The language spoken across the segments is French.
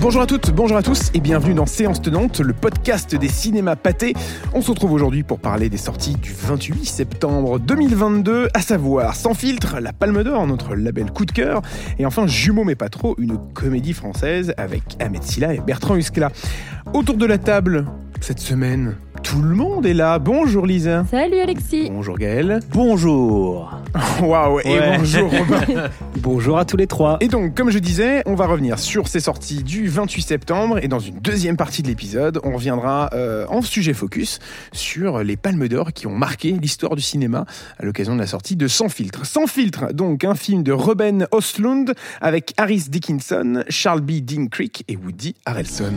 Bonjour à toutes, bonjour à tous et bienvenue dans Séance Tenante, le podcast des cinémas pâtés. On se retrouve aujourd'hui pour parler des sorties du 28 septembre 2022, à savoir Sans filtre, La Palme d'Or, notre label coup de cœur, et enfin Jumeaux mais pas trop, une comédie française avec Ahmed Silla et Bertrand Huskla. Autour de la table, cette semaine, tout le monde est là. Bonjour Lisa. Salut Alexis. Bonjour Gaël. Bonjour. Waouh, et Ouais. bonjour Robin. Bonjour à tous les trois. Et donc, comme je disais, on va revenir sur ces sorties du 28 septembre et dans une deuxième partie de l'épisode, on reviendra euh, en sujet focus sur les palmes d'or qui ont marqué l'histoire du cinéma à l'occasion de la sortie de Sans filtre. Sans filtre, donc un film de Ruben Östlund avec Harris Dickinson, Charles B. Dean Creek et Woody Harrelson.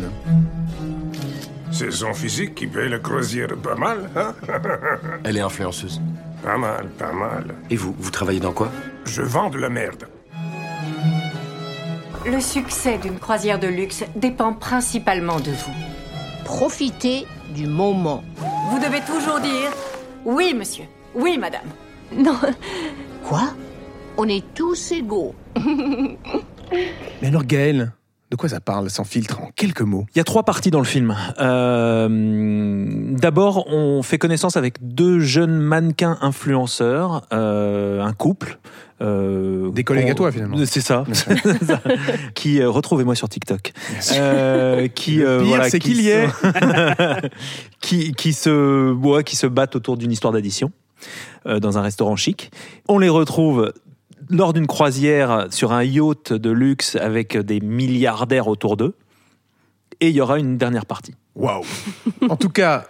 C'est son physique qui paye la croisière pas mal, hein? Elle est influenceuse. Pas mal, pas mal. Et vous, vous travaillez dans quoi? Je vends de la merde. Le succès d'une croisière de luxe dépend principalement de vous. Profitez du moment. Vous devez toujours dire oui, monsieur, oui, madame. Non, Quoi? On est tous égaux. Mais alors Gaël, de quoi ça parle Sans filtre en quelques mots? Il y a trois parties dans le film. Euh, D'abord, on fait connaissance avec deux jeunes mannequins influenceurs, euh, un couple. euh, Des collègues à toi, finalement. C'est ça. qui euh, retrouvez-moi sur TikTok. Euh, qui Le pire, voilà, c'est qui qu'il y est. qui qui se ouais, qui se battent autour d'une histoire d'addition dans un restaurant chic. On les retrouve lors d'une croisière sur un yacht de luxe avec des milliardaires autour d'eux. Et il y aura une dernière partie. Waouh En tout cas,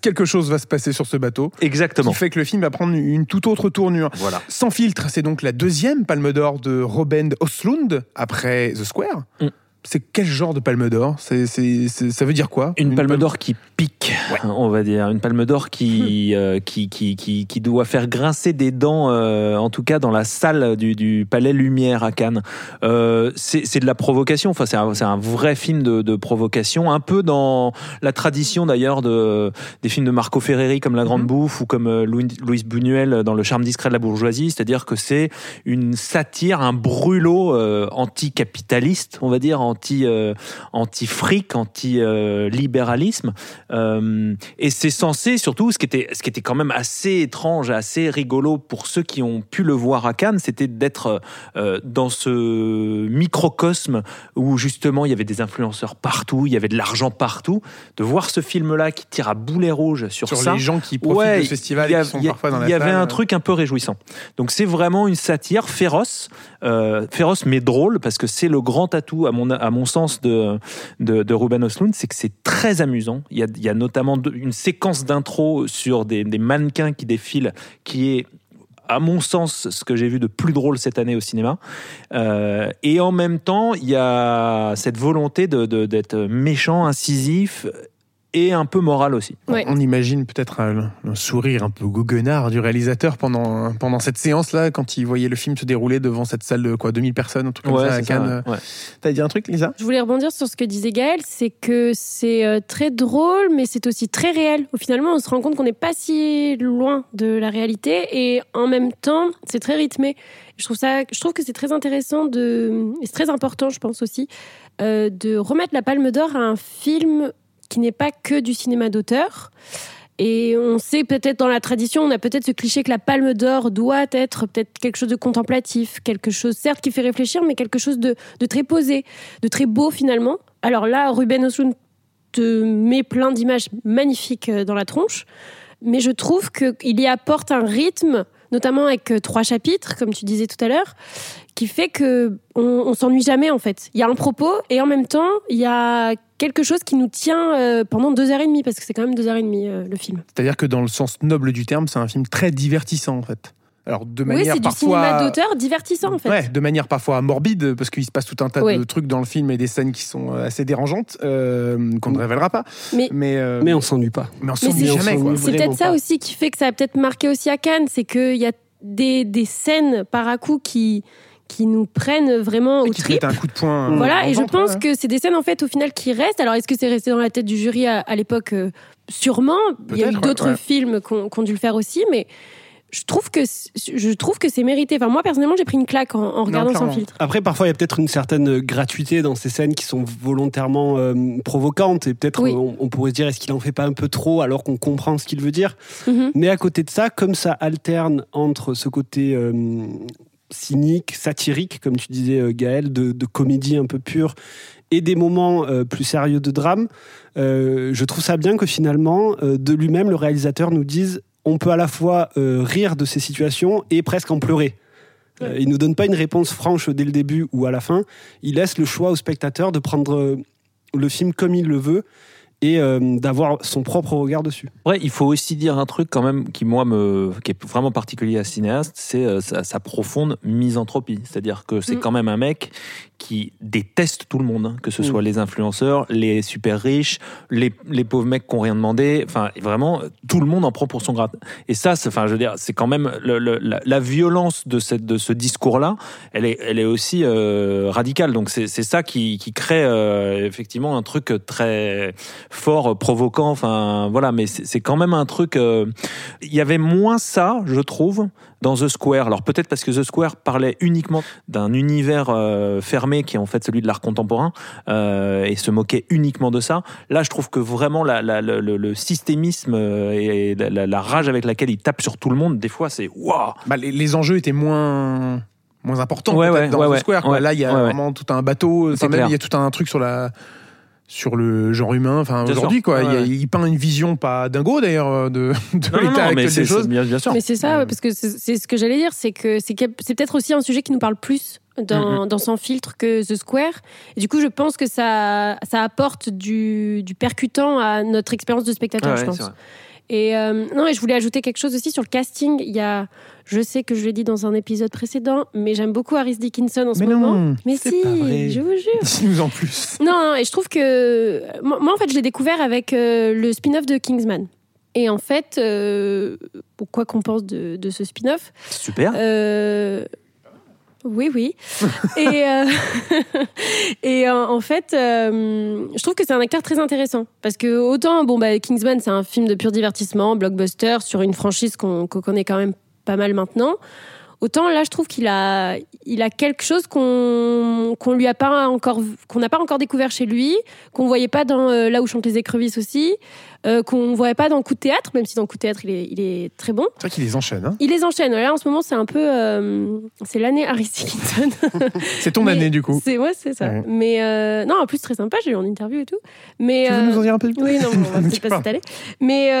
quelque chose va se passer sur ce bateau. Exactement. qui fait que le film va prendre une toute autre tournure. Voilà. Sans filtre, c'est donc la deuxième Palme d'Or de Robin Oslund après The Square. Mm. C'est quel genre de Palme d'Or c'est, c'est- c'est- Ça veut dire quoi Une palme d'or qui pique, on va dire. Une palme d'or qui, euh, qui, qui, qui, qui doit faire grincer des dents, euh, en tout cas dans la salle du, du Palais Lumière à Cannes. Euh, c'est c'est de la provocation, enfin, c'est un, c'est un vrai film de, de provocation, un peu dans la tradition d'ailleurs de, des films de Marco Ferreri comme La Grande Bouffe ou comme Louis, Louis Buñuel dans Le charme discret de la bourgeoisie, c'est-à-dire que c'est une satire, un brûlot anticapitaliste, on va dire, anti, euh, anti-fric, anti-libéralisme. Euh, et c'est censé, surtout, ce qui, était, ce qui était quand même assez étrange, assez rigolo pour ceux qui ont pu le voir à Cannes, c'était d'être euh, dans ce microcosme où justement il y avait des influenceurs partout, il y avait de l'argent partout, de voir ce film-là qui tire à boulet rouge sur, Sur ça. les gens qui profitent de ce festival il y et qui sont il y a- parfois dans la Il y avait un truc un peu réjouissant. Donc c'est vraiment une satire féroce, euh, féroce mais drôle parce que c'est le grand atout à mon à mon sens de de, de Ruben Östlund, c'est que c'est très amusant. Il y a, il y a notamment de- une séquence d'intro sur des, des mannequins qui défilent qui est à mon sens, ce que j'ai vu de plus drôle cette année au cinéma. Euh, et en même temps, il y a cette volonté de- de- d'être méchant, incisif et un peu moral aussi. Ouais. On imagine peut-être un, un sourire un peu goguenard du réalisateur pendant, pendant cette séance-là, quand il voyait le film se dérouler devant cette salle de quoi, 2000 personnes, un truc comme ça à Cannes. ouais. Ouais. T'as dit un truc, Lisa? Je voulais rebondir sur ce que disait Gaël, c'est que c'est euh, très drôle, mais c'est aussi très réel. Au finalement, on se rend compte qu'on n'est pas si loin de la réalité, et en même temps, c'est très rythmé. Je trouve ça, je trouve que c'est très intéressant de, et c'est très important, je pense aussi, euh, de remettre la Palme d'Or à un film qui n'est pas que du cinéma d'auteur. Et on sait peut-être dans la tradition, on a peut-être ce cliché que la Palme d'Or doit être peut-être quelque chose de contemplatif, quelque chose certes qui fait réfléchir, mais quelque chose de, de très posé, de très beau finalement. Alors là, Ruben Östlund te met plein d'images magnifiques euh, dans la tronche, mais je trouve qu'il y apporte un rythme, notamment avec euh, trois chapitres, comme tu disais tout à l'heure, qui fait que on, s'ennuie jamais en fait. Il y a un propos et en même temps, il y a quelque chose qui nous tient euh, pendant deux heures et demie, parce que c'est quand même deux heures et demie euh, le film. C'est-à-dire que dans le sens noble du terme, c'est un film très divertissant en fait. Alors de Oui, manière c'est du parfois cinéma d'auteur divertissant en fait. Ouais, de manière parfois morbide, parce qu'il se passe tout un tas Oui. de trucs dans le film et des scènes qui sont euh, assez dérangeantes, euh, qu'on ne révélera pas. Mais- mais, euh, Mais on s'ennuie pas. mais on Mais s'ennuie c'est- jamais. Quoi. C'est peut-être ça aussi qui fait que ça a peut-être marqué aussi à Cannes, c'est qu'il y a des, des scènes par à coup qui, qui nous prennent vraiment au trip. mettent un coup de poing. Voilà, en et je ventre, pense ouais. que c'est des scènes en fait au final qui restent. Alors est-ce que c'est resté dans la tête du jury à, à l'époque? Euh, Sûrement. Il y a eu d'autres ouais. films qui ont qui ont dû le faire aussi, mais je trouve que je trouve que c'est mérité. Enfin moi personnellement j'ai pris une claque en, en regardant sans clairement. filtre. Après, parfois, il y a peut-être une certaine gratuité dans ces scènes qui sont volontairement euh, provocantes. Et peut-être, Oui. euh, on, on pourrait se dire, est-ce qu'il en fait pas un peu trop alors qu'on comprend ce qu'il veut dire? Mhm. Mais à côté de ça, comme ça alterne entre ce côté euh, cynique, satirique, comme tu disais, euh, Gaël, de, de comédie un peu pure, et des moments euh, plus sérieux de drame, euh, je trouve ça bien que finalement, euh, de lui-même, le réalisateur nous dise on peut à la fois euh, rire de ces situations et presque en pleurer. Euh, il nous donne pas une réponse franche dès le début ou à la fin. Il laisse le choix au spectateur de prendre euh, le film comme il le veut et euh, d'avoir son propre regard dessus. Ouais, il faut aussi dire un truc quand même qui moi me qui est vraiment particulier à ce cinéaste, c'est euh, sa, sa profonde misanthropie. C'est-à-dire que c'est Mm. quand même un mec qui déteste tout le monde, hein, que ce Mm. soit les influenceurs, les super riches, les, les pauvres mecs qui ont rien demandé. Enfin, vraiment, tout le monde en prend pour son grade. Et ça, c'est- enfin, je veux dire, c'est quand même le- le- la, la violence de cette de ce discours-là. Elle est elle est aussi euh, radicale. Donc c'est c'est ça qui qui crée euh, effectivement un truc très fort, provoquant. Enfin, voilà, mais c'est quand même un truc. euh, Il y avait moins ça, je trouve, dans The Square. Alors peut-être parce que The Square parlait uniquement d'un univers euh, fermé qui est en fait celui de l'art contemporain euh, et se moquait uniquement de ça. Là, je trouve que vraiment la, la- le, systémisme euh, et la, rage avec laquelle il tape sur tout le monde, des fois, c'est waouh. Bah, les, les enjeux étaient moins moins importants Ouais, ouais, dans ouais, The ouais. Square. Là, il y a vraiment tout un bateau. Il y a tout un truc sur la sur le genre humain. Enfin, aujourd'hui, quoi. Ouais, Il peint une vision pas dingo d'ailleurs euh, de, l'état actuel c'est des choses. c'est bien, bien sûr. Mais c'est ça, ouais, parce que c'est ce que j'allais dire, c'est que c'est peut-être aussi un sujet qui nous parle plus Mm, dans, dans Sans filtre que The Square. Et du coup, je pense que ça, ça apporte du, du percutant à notre expérience de spectateur, Ouais, je ouais, pense. Et euh, non, et je voulais ajouter quelque chose aussi sur le casting. Il y a, je sais que je l'ai dit dans un épisode précédent, mais j'aime beaucoup Harris Dickinson en ce Mais moment. non, mais si, pas vrai. je vous jure. dis-nous en plus. Non, non, et je trouve que moi, moi, en fait, je l'ai découvert avec euh, le spin-off de Kingsman. Et en fait, euh, quoi qu'on pense de, de ce spin-off, Super. Oui, oui. et euh, et euh, en fait, euh, je trouve que c'est un acteur très intéressant parce que autant bon bah Kingsman c'est un film de pur divertissement, blockbuster sur une franchise qu'on qu'on connaît quand même pas mal maintenant. Autant là, je trouve qu'il a, il a quelque chose qu'on qu'on lui a pas encore, qu'on n'a pas encore découvert chez lui, qu'on voyait pas dans euh, là où chantent les écrevisses aussi, euh, qu'on voyait pas dans Coup de théâtre, même si dans Coup de théâtre il est, il est très bon. C'est vrai qu'il les enchaîne. Hein. Il les enchaîne. Là, en ce moment, c'est un peu, euh, c'est l'année Harry Dickinson. C'est ton Mais année du coup. C'est ouais, c'est ça. Ouais. Mais euh, non, en plus très sympa. J'ai eu en interview et tout. Mais Tu veux nous en dire un peu plus? oui, non, on va peut-être pas s'étaler. Mais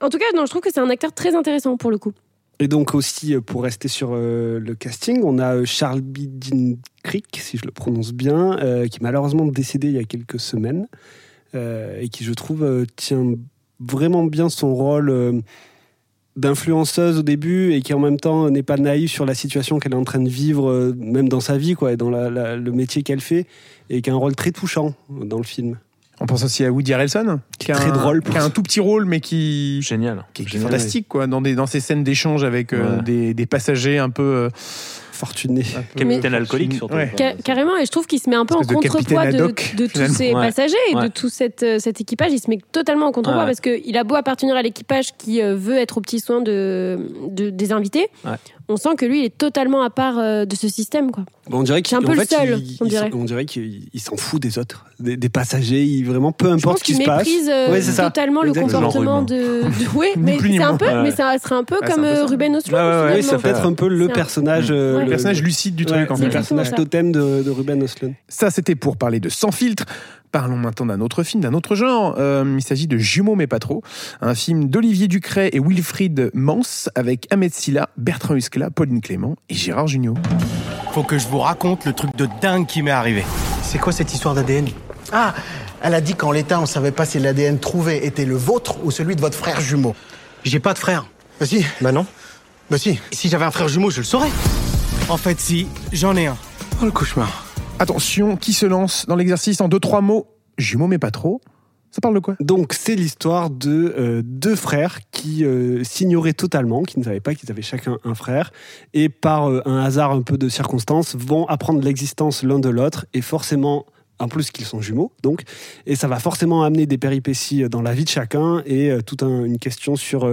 en tout cas, non, je trouve que c'est un acteur très intéressant pour le coup. Et donc aussi, euh, pour rester sur euh, le casting, on a euh, Charles Bidin Creek, si je le prononce bien, euh, qui est malheureusement décédé il y a quelques semaines, et qui, je trouve, tient vraiment bien son rôle d'influenceuse au début, et qui en même temps n'est pas naïve sur la situation qu'elle est en train de vivre, même dans sa vie, quoi, et dans le métier qu'elle fait, et qui a un rôle très touchant dans le film. On pense aussi à Woody Harrelson, qui a Très un, drôle pour qui a un ça. tout petit rôle, mais qui, Génial. qui est Génial, fantastique, quoi, dans, des, dans ces scènes d'échange avec euh, Ouais. des, des passagers un peu. euh, Fortuné. un peu Capitaine fortunés. alcoolique surtout. Ouais. Ca- carrément, et je trouve qu'il se met un peu en de contrepoids de, de tous ces Ouais. passagers et de tout cette, euh, cet équipage. Il se met totalement en contrepoids Ouais. parce qu'il a beau appartenir à l'équipage qui euh, veut être au petit soin de, de- des invités. On sent que lui, il est totalement à part euh, de ce système. Quoi. Bon, on dirait C'est un peu en le fait, seul, il- on dirait. s'en- on dirait qu'il il s'en fout des autres, des, des passagers. Il vraiment peu importe ce qui se passe. méprise euh, Ouais, totalement le comportement de. de- Oui, mais c'est un peu, Ouais. mais ça serait un peu Ouais, comme un peu ça. Ruben ouais. Oui, ça peut être un peu le personnage, euh. Le personnage lucide du truc, en le fait. personnage totem de, de Ruben Östlund. Ça, c'était pour parler de Sans filtre. Parlons maintenant d'un autre film, d'un autre genre. Euh, il s'agit de Jumeaux mais pas trop, un film d'Olivier Ducret et Wilfried Mans avec Ahmed Silla, Bertrand Huskla, Pauline Clément et Gérard Jugnot. Faut que je vous raconte le truc de dingue qui m'est arrivé. C'est quoi cette histoire d'ADN Ah, elle a dit qu'en l'état, on savait pas si l'ADN trouvé était le vôtre ou celui de votre frère jumeau. J'ai pas de frère. Bah si, Bah non. bah si. Si j'avais un frère jumeau, je le saurais. En fait, si, j'en ai un. Oh le cauchemar. Attention, qui se lance dans l'exercice en deux, trois mots Jumeaux mais pas trop. Ça parle de quoi? Donc, c'est l'histoire de euh, deux frères qui euh, s'ignoraient totalement, qui ne savaient pas qu'ils avaient chacun un frère, et par euh, un hasard un peu de circonstances, vont apprendre l'existence l'un de l'autre, et forcément en plus qu'ils sont jumeaux, donc, et ça va forcément amener des péripéties dans la vie de chacun et toute un- une question sur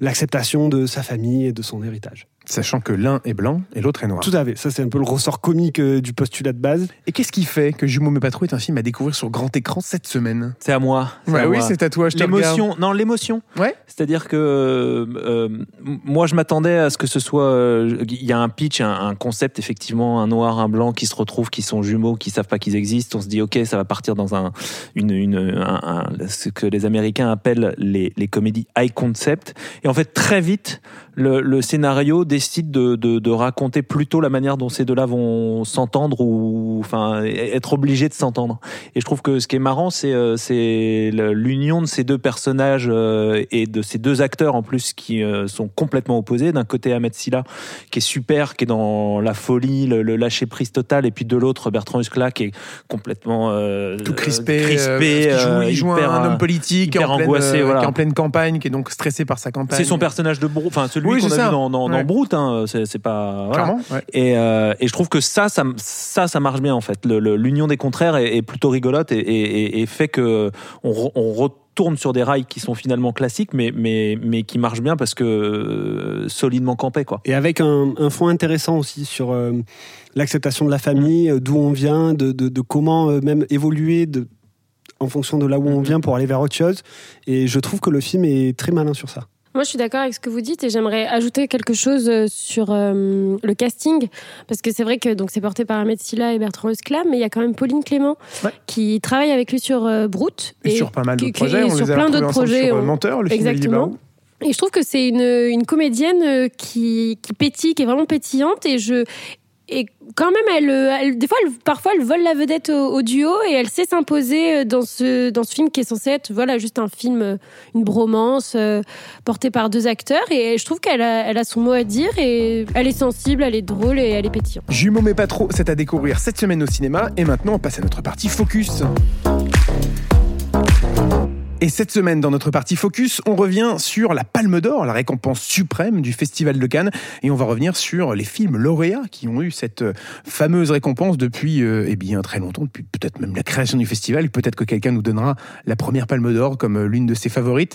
l'acceptation de sa famille et de son héritage. Sachant que l'un est blanc et l'autre est noir. Tout à fait, ça c'est un peu le ressort comique euh, du postulat de base. Et qu'est-ce qui fait que Jumeaux mais pas trop est un film à découvrir sur grand écran cette semaine? C'est à moi. c'est Ouais, à oui, c'est à toi, je te L'émotion, non, l'émotion. Ouais. C'est-à-dire que euh, euh, moi, je m'attendais à ce que ce soit. euh, Il y a un pitch, un, un concept, effectivement, un noir, un blanc qui se retrouvent, qui sont jumeaux, qui savent pas qu'ils existent. On se dit, ok, ça va partir dans un, une, une, un- un- ce que les Américains appellent les, les comédies high concept. Et en fait, très vite, le, le scénario décide de, de, de raconter plutôt la manière dont ces deux-là vont s'entendre ou enfin être obligés de s'entendre. Et je trouve que ce qui est marrant, c'est euh, l'union de ces deux personnages euh, et de ces deux acteurs en plus qui euh, sont complètement opposés. D'un côté, Ahmed Silla, qui est super, qui est dans la folie, le, le lâcher prise total, et puis de l'autre, Bertrand Huskla, qui est complètement euh, Tout crispé, crispé, euh, il joue hyper, un homme politique en pleine, angoissé, voilà. qui est en pleine campagne, qui est donc stressé par sa campagne. C'est son personnage de Brou, enfin celui Oui, qu'on a ça. vu dans, dans. Brute, hein, c'est c'est pas voilà. Clairement, ouais. Et, euh, et je trouve que ça, ça, ça, ça marche bien en fait. Le- le- L'union des contraires est, est plutôt rigolote et, et- et- et fait que on, re- on retourne sur des rails qui sont finalement classiques, mais mais mais qui marchent bien parce que euh, solidement campés quoi. Et avec un, un fond intéressant aussi sur euh, l'acceptation de la famille, d'où on vient, de, de- de comment euh, même évoluer de, en fonction de là où on vient pour aller vers autre chose. Et je trouve que le film est très malin sur ça. Moi, je suis d'accord avec ce que vous dites et j'aimerais ajouter quelque chose euh, sur euh, le casting parce que c'est vrai que donc c'est porté par Ahmed Silla et Bertrand Huskla, mais il y a quand même Pauline Clément Ouais. qui travaille avec lui sur euh, Brute Et, sur pas mal qui- projets, et on sur les a plein d'autres projets. sur euh, Menteur, le Exactement. Et je trouve que c'est une, une comédienne euh, qui, qui pétille, qui est vraiment pétillante. Et je. Et quand même, elle, euh, des fois, parfois, elle vole la vedette au, duo et elle sait s'imposer euh, dans ce, dans ce film qui est censé être, voilà, juste un film, euh, une bromance portée par deux acteurs. Et je trouve qu'elle a, elle a son mot à dire et elle est sensible, elle est drôle et elle est pétillante. Jumeaux mais pas trop, c'est à découvrir cette semaine au cinéma. Et maintenant, on passe à notre partie Focus. Et cette semaine, dans notre partie Focus, on revient sur la Palme d'Or, la récompense suprême du Festival de Cannes. Et on va revenir sur les films lauréats qui ont eu cette euh, fameuse récompense depuis euh, eh bien, très longtemps, depuis peut-être même la création du festival. Peut-être que quelqu'un nous donnera la première Palme d'Or comme euh, l'une de ses favorites.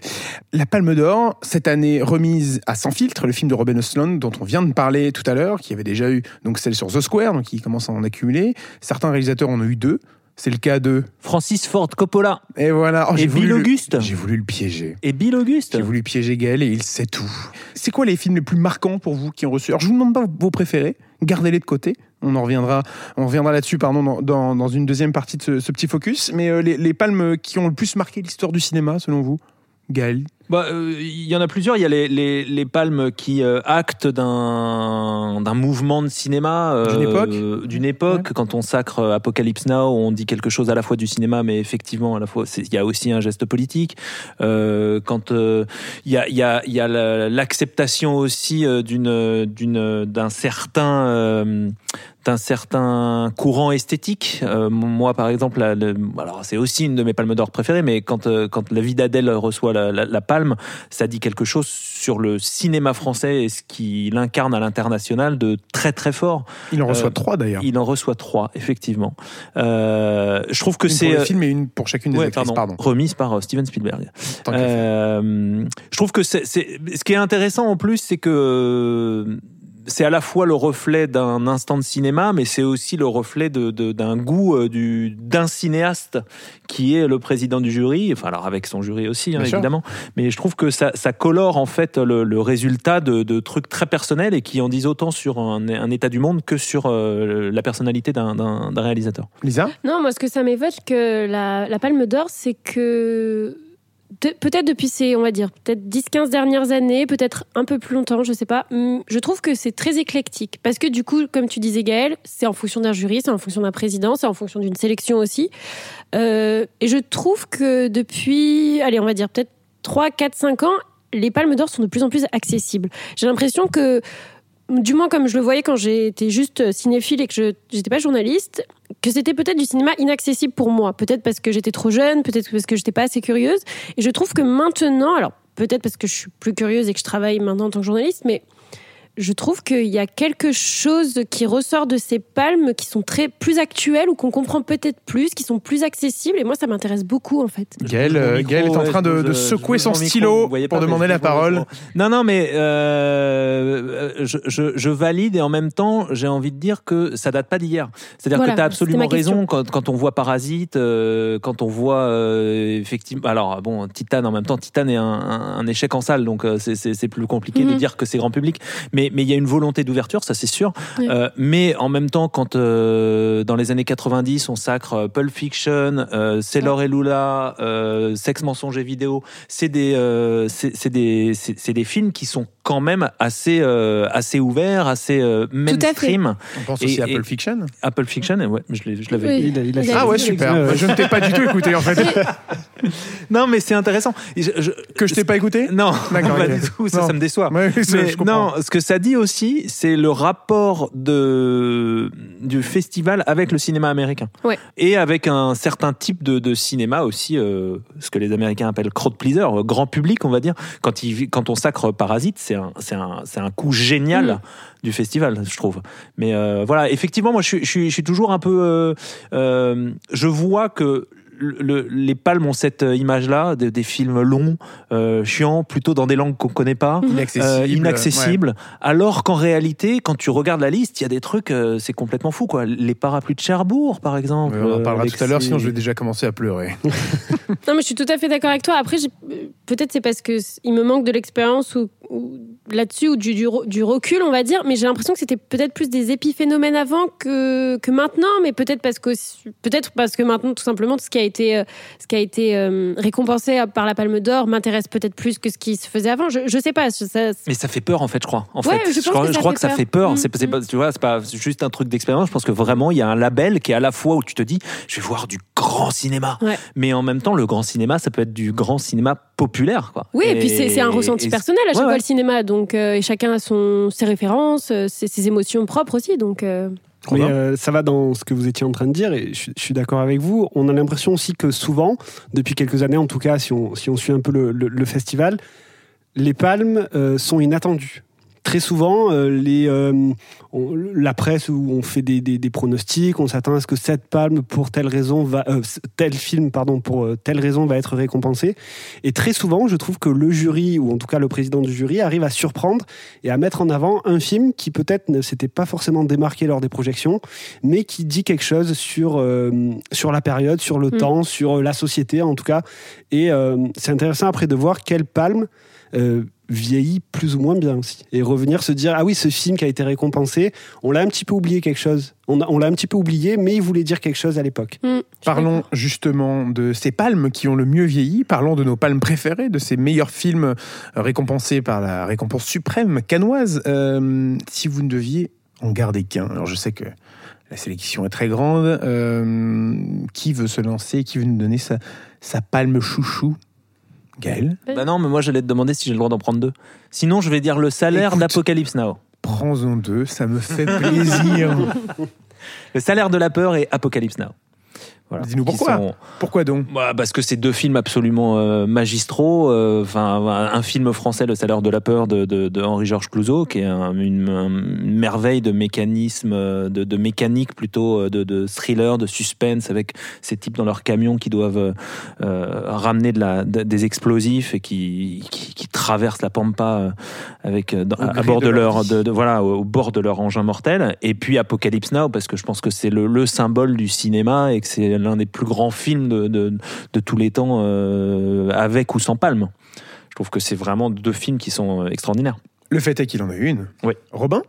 La Palme d'Or, cette année remise à Sans filtre, le film de Robin Oslund dont on vient de parler tout à l'heure, qui avait déjà eu donc celle sur The Square, donc qui commence à en accumuler. Certains réalisateurs en ont eu deux. C'est le cas de. Francis Ford Coppola Et voilà. Oh, et voulu Bill Auguste J'ai voulu le piéger. et Bill Auguste. J'ai voulu piéger Gaël et il sait tout. C'est quoi les films les plus marquants pour vous qui ont reçu? Alors je vous demande pas vos préférés, gardez-les de côté. On en reviendra, on reviendra là-dessus pardon dans, dans, dans une deuxième partie de ce, ce petit focus. Mais euh, les, les palmes qui ont le plus marqué l'histoire du cinéma selon vous, Gaël? Bah, euh, il y en a plusieurs. Il y a les, les, les palmes qui euh, actent d'un d'un mouvement de cinéma. euh, D'une époque D'une époque. Quand on sacre euh, Apocalypse Now, on dit quelque chose à la fois du cinéma, mais effectivement, à la fois, il y a aussi un geste politique. Quand il y a, il y a, il y a la- l'acceptation aussi d'une d'une d'un certain d'un certain courant esthétique. Euh, moi, par exemple, la- le- alors c'est aussi une de mes palmes d'or préférées, mais quand euh, quand La vie d'Adèle reçoit la, la- la palme, ça dit quelque chose sur le cinéma français et ce qu'il incarne à l'international de très très fort. Il en reçoit Euh, trois d'ailleurs. Il en reçoit trois, effectivement. Euh, je trouve que c'est pour le euh, film et une pour chacune des Ouais, actrices. pardon, Pardon. remise par Steven Spielberg. Je trouve que c'est, ce qui est intéressant en plus, c'est que c'est à la fois le reflet d'un instant de cinéma, mais c'est aussi le reflet de, de- d'un goût euh, du, d'un cinéaste qui est le président du jury, enfin alors avec son jury aussi hein, évidemment, mais je trouve que ça, ça colore en fait le, le résultat de, de trucs très personnels et qui en disent autant sur un, un état du monde que sur euh, la personnalité d'un, d'un- d'un réalisateur. Lisa? Non, moi, ce que ça m'évoque que la, la Palme d'Or, c'est que peut-être depuis ces, on va dire, peut-être 10-15 dernières années, peut-être un peu plus longtemps, je sais pas, hum, je trouve que c'est très éclectique. Parce que du coup, comme tu disais Gaël, c'est en fonction d'un jury, c'est en fonction d'un président, c'est en fonction d'une sélection aussi. Euh, et je trouve que depuis, allez, on va dire peut-être 3, 4, 5 ans, les Palmes d'Or sont de plus en plus accessibles. J'ai l'impression que du moins comme je le voyais quand j'étais juste cinéphile et que je n'étais pas journaliste, que c'était peut-être du cinéma inaccessible pour moi. Peut-être parce que j'étais trop jeune, peut-être parce que j'étais pas assez curieuse. Et je trouve que maintenant, alors peut-être parce que je suis plus curieuse et que je travaille maintenant en tant que journaliste, mais je trouve qu'il y a quelque chose qui ressort de ces palmes qui sont très plus actuelles ou qu'on comprend peut-être plus, qui sont plus accessibles. Et moi, ça m'intéresse beaucoup, en fait. Gaël, euh, Gaël est en train de, de secouer son stylo pour demander la parole. Non, non, mais euh, je, je, je, valide et en même temps, j'ai envie de dire que ça date pas d'hier. C'est-à-dire Voilà, que tu as absolument raison quand, quand on voit Parasite, euh, quand on voit euh, effectivement. Alors, bon, Titan en même temps, Titan est un, un, un échec en salle, donc euh, c'est plus compliqué de Mhm. dire que c'est grand public. Mais mais il y a une volonté d'ouverture, ça c'est sûr. Oui. Euh, mais en même temps, quand euh, dans les années 90, on sacre euh, Pulp Fiction, euh, Sailor et Lula, euh, Sexe, mensonge et vidéo, c'est des, euh, c'est c'est des, c'est c'est des films qui sont quand même assez, euh, assez ouverts, assez euh, mainstream. On pense Et- aussi à Pulp Fiction. Apple Fiction, ouais, je l'avais Oui. dit. Il a- il a Il fait- a Ah ouais, super. je ne t'ai pas du tout écouté en fait. Non, mais c'est intéressant. Je- je- Que je t'ai pas écouté Non, pas du tout. Ça, Non. ça me déçoit. Ouais, ça, Mais je comprends. non, ce que ça dit aussi, c'est le rapport de, du festival avec le cinéma américain. Ouais. Et avec un certain type de, de cinéma aussi, euh, ce que les Américains appellent crowd pleaser, euh, grand public, on va dire. Quand, il, quand on sacre Parasite, c'est un, c'est un, c'est un coup génial Mm. du festival, je trouve. Mais euh, voilà, effectivement, moi, je suis, je je suis toujours un peu. euh, je vois que le- le- les palmes ont cette image-là, de- des films longs, euh, chiants, plutôt dans des langues qu'on connaît pas, Inaccessible. euh, inaccessibles. Alors qu'en réalité, quand tu regardes la liste, il y a des trucs, euh, c'est complètement fou, quoi. Les parapluies de Cherbourg, par exemple. On en euh, parlera tout à l'heure, sinon je vais déjà commencer à pleurer. Non, mais je suis tout à fait d'accord avec toi. Après, peut-être c'est parce que c- il me manque de l'expérience ou, ou là-dessus ou du, du, re- du recul, on va dire. Mais j'ai l'impression que c'était peut-être plus des épiphénomènes avant que, que maintenant. Mais peut-être parce que peut-être parce que maintenant, tout simplement, tout ce qui a été euh, ce qui a été euh, récompensé par la Palme d'Or m'intéresse peut-être plus que ce qui se faisait avant. Je, je sais pas. je- ça- Mais ça fait peur en fait, je crois. En Ouais, fait, je crois, que ça crois fait que ça peur. fait peur. Mm, C'est, mm. pas, tu vois, c'est pas juste un truc d'expérience. Je pense que vraiment, il y a un label qui est à la fois où tu te dis, je vais voir du grand cinéma, Ouais. mais en même temps, le grand cinéma, ça peut être du grand cinéma populaire, quoi. Oui, et, puis c'est un ressenti et- personnel à chaque Ouais, fois ouais. le cinéma. Donc, euh, et chacun a son, ses références, euh, ses, ses émotions propres aussi. Donc, euh, Mais euh, ça va dans ce que vous étiez en train de dire et je, suis- je suis d'accord avec vous. On a l'impression aussi que souvent, depuis quelques années en tout cas, si on, si on suit un peu le, le- le festival, les palmes euh, sont inattendues. Très souvent, euh, les, euh, on- la presse où on fait des, des- des pronostics, on s'attend à ce que cette palme pour telle raison va, euh, tel film pardon pour euh, telle raison va être récompensé. Et très souvent, je trouve que le jury ou en tout cas le président du jury arrive à surprendre et à mettre en avant un film qui peut-être ne s'était pas forcément démarqué lors des projections, mais qui dit quelque chose sur, euh, sur la période, sur le Mm. temps, sur la société en tout cas. Et euh, c'est intéressant après de voir quelle palme euh, vieillit plus ou moins bien aussi. Et revenir se dire, ah oui, ce film qui a été récompensé, on l'a un petit peu oublié quelque chose. On, l'a un petit peu oublié, mais il voulait dire quelque chose à l'époque. suis Parlons justement de ces palmes qui ont le mieux vieilli. Parlons de nos palmes préférées, de ces meilleurs films euh, récompensés par la récompense suprême canoise. Euh, si vous ne deviez en garder qu'un, alors je sais que la sélection est très grande. euh, qui veut se lancer Qui veut nous donner sa, sa palme chouchou? Gaël Bah non, mais moi j'allais te demander si j'ai le droit d'en prendre deux. Sinon, je vais dire le salaire Écoute. d'Apocalypse Now. Prends-en deux, ça me fait plaisir. Le salaire de la peur et Apocalypse Now. Voilà. Dis-nous pourquoi. sont- Pourquoi donc? Bah, parce que c'est deux films absolument euh, magistraux. euh, un film français, Le Salaire de la peur de, de, de Henri-Georges Clouzot, qui est un- une, un- une merveille de mécanisme, euh, de, de mécanique plutôt, euh, de, de thriller, de suspense, avec ces types dans leur camion qui doivent euh, ramener de la, de- des explosifs et qui, qui, qui traversent la pampa avec dans- à, bord de leur voilà, au bord de leur engin mortel. Et puis Apocalypse Now, parce que je pense que c'est le, le symbole du cinéma et que c'est l'un des plus grands films de, de, de tous les temps, euh, avec ou sans palme. Je trouve que c'est vraiment deux films qui sont euh, extraordinaires. Le fait est qu'il en a eu une. Oui. Robin?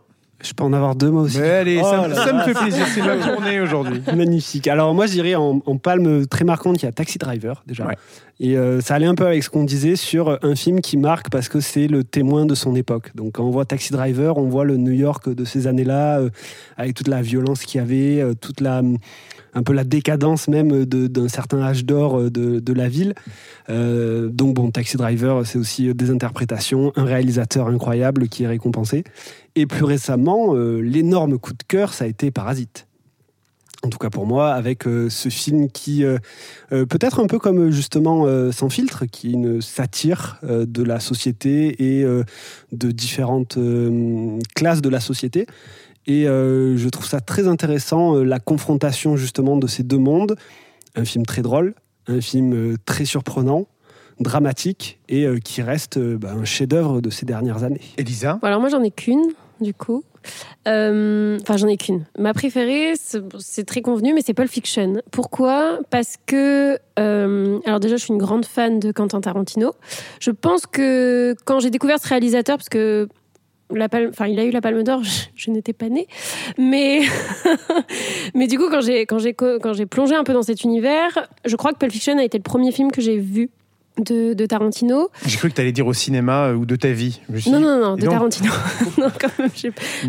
Je peux en avoir deux, moi aussi. Mais allez, Oh ça, là ça me là. fait plaisir, c'est ma journée aujourd'hui. Magnifique. Alors moi, je dirais en, en palme très marquante, il y a Taxi Driver déjà. Ouais. Et euh, ça allait un peu avec ce qu'on disait sur un film qui marque parce que c'est le témoin de son époque. Donc quand on voit Taxi Driver, on voit le New York de ces années-là, euh, avec toute la violence qu'il y avait, euh, toute la un peu la décadence même d'un certain âge d'or euh, de, la ville. Euh, donc bon, Taxi Driver, c'est aussi des interprétations, un réalisateur incroyable qui est récompensé. Et plus récemment, euh, l'énorme coup de cœur, ça a été Parasite. en tout cas pour moi, avec euh, ce film qui, euh, euh, peut-être un peu comme justement euh, Sans filtre, qui est une satire euh, de la société et euh, de différentes euh, classes de la société. Et euh, je trouve ça très intéressant, euh, la confrontation justement de ces deux mondes. Un film très drôle, un film euh, très surprenant, dramatique et euh, qui reste euh, bah, un chef-d'œuvre de ces dernières années. Elisa? Bon, alors moi j'en ai qu'une du coup. Euh, Enfin j'en ai qu'une. Ma préférée, c'est c'est très convenu, mais c'est Pulp Fiction. Pourquoi? Parce que euh, alors déjà je suis une grande fan de Quentin Tarantino. Je pense que quand j'ai découvert ce réalisateur, parce que il a eu la Palme d'Or, je, n'étais pas née, mais mais du coup quand j'ai quand j'ai quand j'ai plongé un peu dans cet univers, je crois que Pulp Fiction a été le premier film que j'ai vu de, de Tarantino. J'ai cru que tu allais dire au cinéma euh, ou de ta vie. Suis Non, non, non, de donc. Tarantino. non, quand même,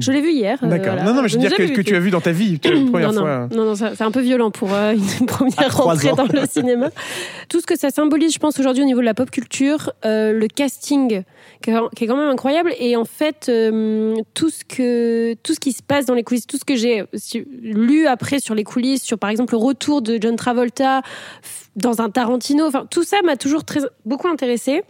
je l'ai vu hier. euh, D'accord. voilà. Non, non, mais je veux dire que, tu as vu dans ta vie, la première non, non, fois. Non, non, ça- c'est un peu violent pour euh, une première rentrée ans. dans le cinéma. Tout ce que ça symbolise, je pense, aujourd'hui au niveau de la pop culture, le casting qui est quand même incroyable. Et en fait, tout, ce que, tout ce qui se passe dans les coulisses, tout ce que j'ai lu après sur les coulisses, sur par exemple le retour de John Travolta dans un Tarantino, enfin, tout ça m'a toujours très, beaucoup intéressé.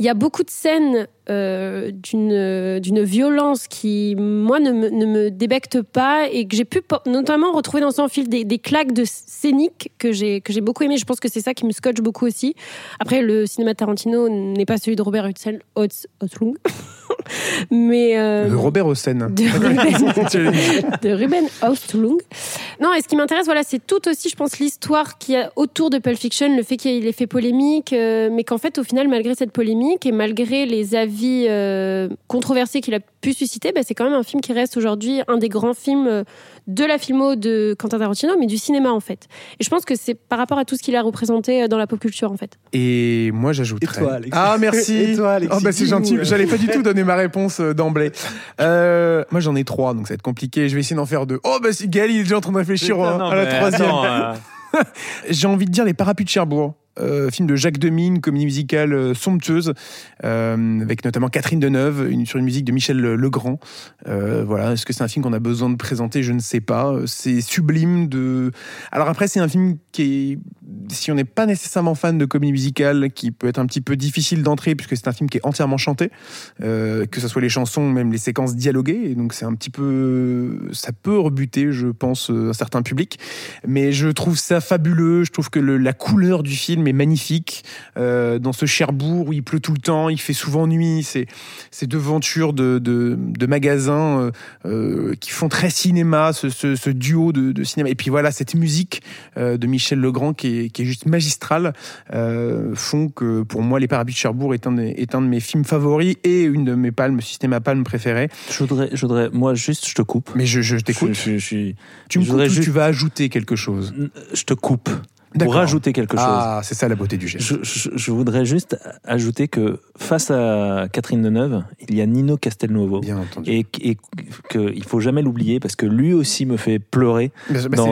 Il y a beaucoup de scènes euh, d'une d'une violence qui, moi, ne me, ne me débecte pas et que j'ai pu notamment retrouver dans son film des, des claques de scéniques que j'ai j'ai beaucoup aimé. Je pense que c'est ça qui me scotche beaucoup aussi. Après, le cinéma Tarantino n'est pas celui de Robert Hutz- Hutzlung. mais euh, De Robert Hossein. de Ruben, de Ruben. Non, et ce qui m'intéresse, voilà, c'est tout aussi, je pense, l'histoire qu'il y a autour de Pulp Fiction, le fait qu'il ait fait polémique, euh, mais qu'en fait, au final, malgré cette polémique et malgré les avis euh, controversés qu'il a pu susciter, bah, c'est quand même un film qui reste aujourd'hui un des grands films de la filmo de Quentin Tarantino, mais du cinéma, en fait. Et je pense que c'est par rapport à tout ce qu'il a représenté euh, dans la pop culture, en fait. Et moi, j'ajouterais. Et toi, Alexis Ah, merci. Et toi, Alexis, Oh, bah, c'est gentil. euh. J'allais pas du tout donner ma réponse euh, d'emblée. Euh, moi, j'en ai trois, donc ça va être compliqué. Je vais essayer d'en faire deux. Oh, bah, c'est Gaël, il est déjà en train de réfléchir hein, non, à la troisième. euh, J'ai envie de dire Les Parapluies de Cherbourg. Euh, film de Jacques Demine, comédie musicale euh, somptueuse, euh, avec notamment Catherine Deneuve, une, sur une musique de Michel Legrand. Euh, voilà, est-ce que c'est un film qu'on a besoin de présenter? Je ne sais pas. C'est sublime de. Alors après, c'est un film qui est, si on n'est pas nécessairement fan de comédie musicale, qui peut être un petit peu difficile d'entrer puisque c'est un film qui est entièrement chanté, que ce soit les chansons, même les séquences dialoguées. Donc c'est un petit peu, ça peut rebuter, je pense, un certain public. Mais je trouve ça fabuleux. Je trouve que la couleur du film est magnifique. Euh, dans ce Cherbourg où il pleut tout le temps, il fait souvent nuit. C'est ces devantures de, de, de magasins euh, euh, qui font très cinéma, ce, ce, ce duo de, de cinéma. Et puis voilà, cette musique de Michel Legrand qui est, qui est juste magistrale font que pour moi, Les Parapluies de Cherbourg est un, est un de mes films favoris et une de mes palmes, si c'était ma palme préférée. je voudrais, je voudrais, moi, juste, je te coupe. Mais je, je t'écoute. je, je suis- Tu me coupes juste- tu vas ajouter quelque chose? Je te coupe. Pour rajouter quelque chose. Ah, c'est ça la beauté du geste. Je, je- je voudrais juste ajouter que face à Catherine Deneuve, il y a Nino Castelnuovo. Bien entendu. Et, et qu'il faut jamais l'oublier parce que lui aussi me fait pleurer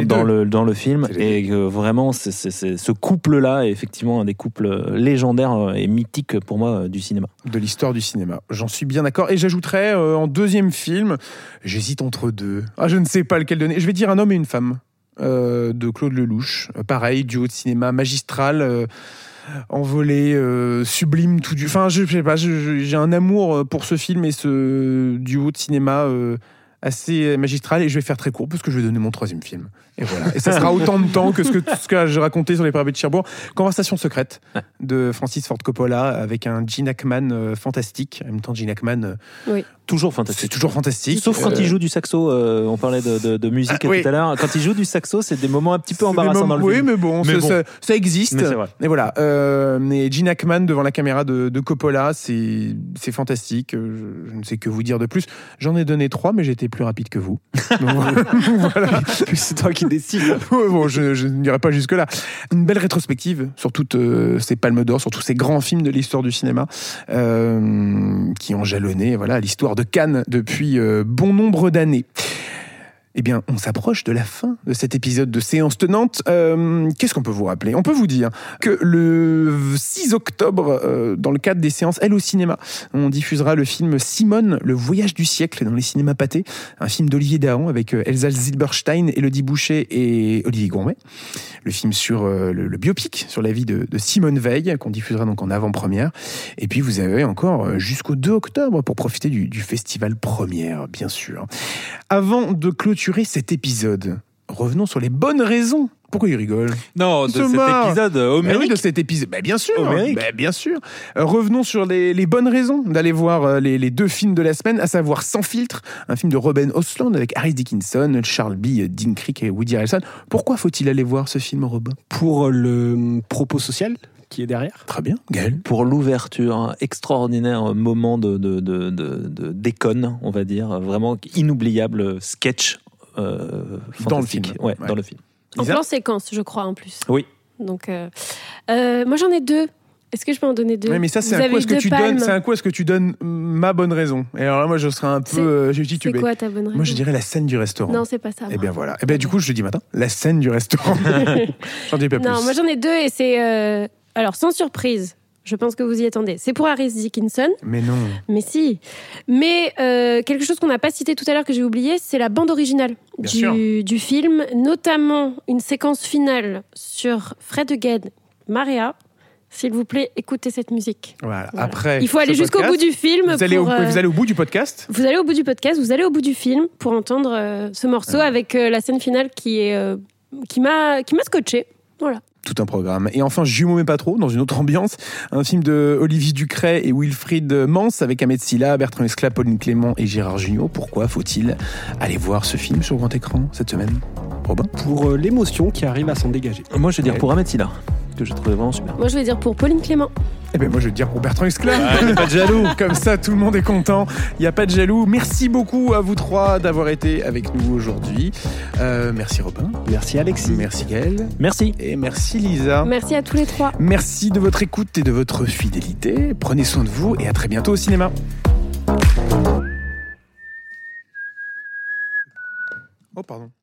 dans, le, dans le film et que vraiment ce couple-là est effectivement un des couples légendaires et mythiques pour moi du cinéma. de l'histoire du cinéma. J'en suis bien d'accord. Et j'ajouterais euh, en deuxième film, j'hésite entre deux. Ah, je ne sais pas lequel donner. Je vais dire un homme et une femme euh, de Claude Lelouch. Euh, pareil, duo de cinéma magistral. euh, envolé, euh, sublime, tout du. Enfin, je, je sais pas, j'ai un amour pour ce film et ce duo de cinéma euh, assez magistral. Et je vais faire très court parce que je vais donner mon troisième film. Et voilà. Et ça sera autant de temps que ce que, ce que j'ai raconté sur les parapluies de Cherbourg. Conversation secrète de Francis Ford Coppola avec un Gene Hackman euh, fantastique. En même temps, Gene Hackman, euh, Oui. Toujours c'est toujours fantastique. Sauf quand Euh, il joue du saxo, euh, on parlait de, de- de musique Ah, oui. tout à l'heure. Quand il joue du saxo, c'est des moments un petit peu c'est des embarrassants moments- dans le oui, film. mais bon, Mais ça, bon. ça- ça existe. Mais c'est vrai. Et voilà. Euh, mais Gene Hackman devant la caméra de, de Coppola, c'est c'est fantastique. Euh, Je, je ne sais que vous dire de plus. J'en ai donné trois, mais j'étais plus rapide que vous. Donc, voilà. C'est toi qui décides. Ouais, bon, je, je n'irai pas jusque-là. Une belle rétrospective sur toutes euh, ces palmes d'or, sur tous ces grands films de l'histoire du cinéma euh, qui ont jalonné voilà, l'histoire de Cannes depuis euh, bon nombre d'années. Eh bien, on s'approche de la fin de cet épisode de séance tenante. Euh, Qu'est-ce qu'on peut vous rappeler? On peut vous dire que le 6 octobre, euh, dans le cadre des séances Elle au cinéma, on diffusera le film Simone, le voyage du siècle dans les cinémas pâtés, un film d'Olivier Dahan avec euh, Elsa Zilberstein, Elodie Boucher et Olivier Gourmet. Le film sur le, biopic sur la vie de, Simone Veil, qu'on diffusera donc en avant-première. Et puis vous avez encore jusqu'au 2 octobre pour profiter du, du festival première, bien sûr. Avant de clôturer cet épisode, revenons sur les bonnes raisons. Pourquoi il rigole Non, de cet marre. épisode Eh homérique. oui, de cet épisode. Bah, bien sûr. Homérique. Bah, bien sûr. Euh, revenons sur les, les bonnes raisons d'aller voir euh, les, les deux films de la semaine, à savoir Sans filtre, un film de Robin Osland avec Harry Dickinson, Charles B. Dean Creek et Woody Harrelson. Pourquoi faut-il aller voir ce film, Robin? Pour le propos social qui est derrière. Très bien. Gaël? Pour l'ouverture, un extraordinaire moment de, de, de, de- de déconne, on va dire, vraiment inoubliable sketch euh, Dans le film. Ouais, Ouais. dans le film. En plan séquence, je crois, en plus. Oui. Donc, euh, euh, moi, j'en ai deux. Est-ce que je peux en donner deux Ouais, mais ça, c'est un coup avez à ce que tu palmes. donnes. C'est un coup à ce que tu donnes ma bonne raison. Et alors là, moi, je serais un peu C'est- euh, j'ai C'est quoi ta bonne raison Moi, je dirais la scène du restaurant. Non, c'est pas ça. Eh bien voilà. Eh bien du coup, je le dis maintenant. La scène du restaurant. J'en dis pas plus. Non, moi j'en ai deux et c'est. euh, Alors, sans surprise, je pense que vous y attendez. C'est pour Harris Dickinson, Mais non. mais si. Mais euh, quelque chose qu'on n'a pas cité tout à l'heure que j'ai oublié, c'est la bande originale du, du film, notamment une séquence finale sur Fred Again, Maria. S'il vous plaît, écoutez cette musique. Voilà. Voilà. Après. Il faut aller jusqu'au bout du film. Vous allez, au, pour, euh, vous allez au bout du podcast. vous allez au bout du podcast, vous allez au bout du film pour entendre euh, ce morceau avec euh, la scène finale qui est euh, qui m'a qui m'a scotché. Voilà. Tout un programme. Et enfin, Jumeaux mais pas trop, dans une autre ambiance, un film de Olivier Ducret et Wilfried Mans avec Ahmed Silla, Bertrand Esclat, Pauline Clément et Gérard Jugnot. Pourquoi faut-il aller voir ce film sur grand écran cette semaine? Robin? Pour euh, l'émotion qui arrive à s'en dégager. Moi, je vais dire pour Ahmed Silla, que je trouvais vraiment super. Moi je vais dire pour Pauline Clément. Eh ben moi je vais dire pour Bertrand Esclat. pas de jaloux. Comme ça tout le monde est content. Il n'y a pas de jaloux. Merci beaucoup à vous trois d'avoir été avec nous aujourd'hui. Euh, merci Robin. Merci Alexis. Merci Gaël. Merci. Et merci Lisa. Merci à tous les trois. Merci de votre écoute et de votre fidélité. Prenez soin de vous et à très bientôt au cinéma. Oh pardon.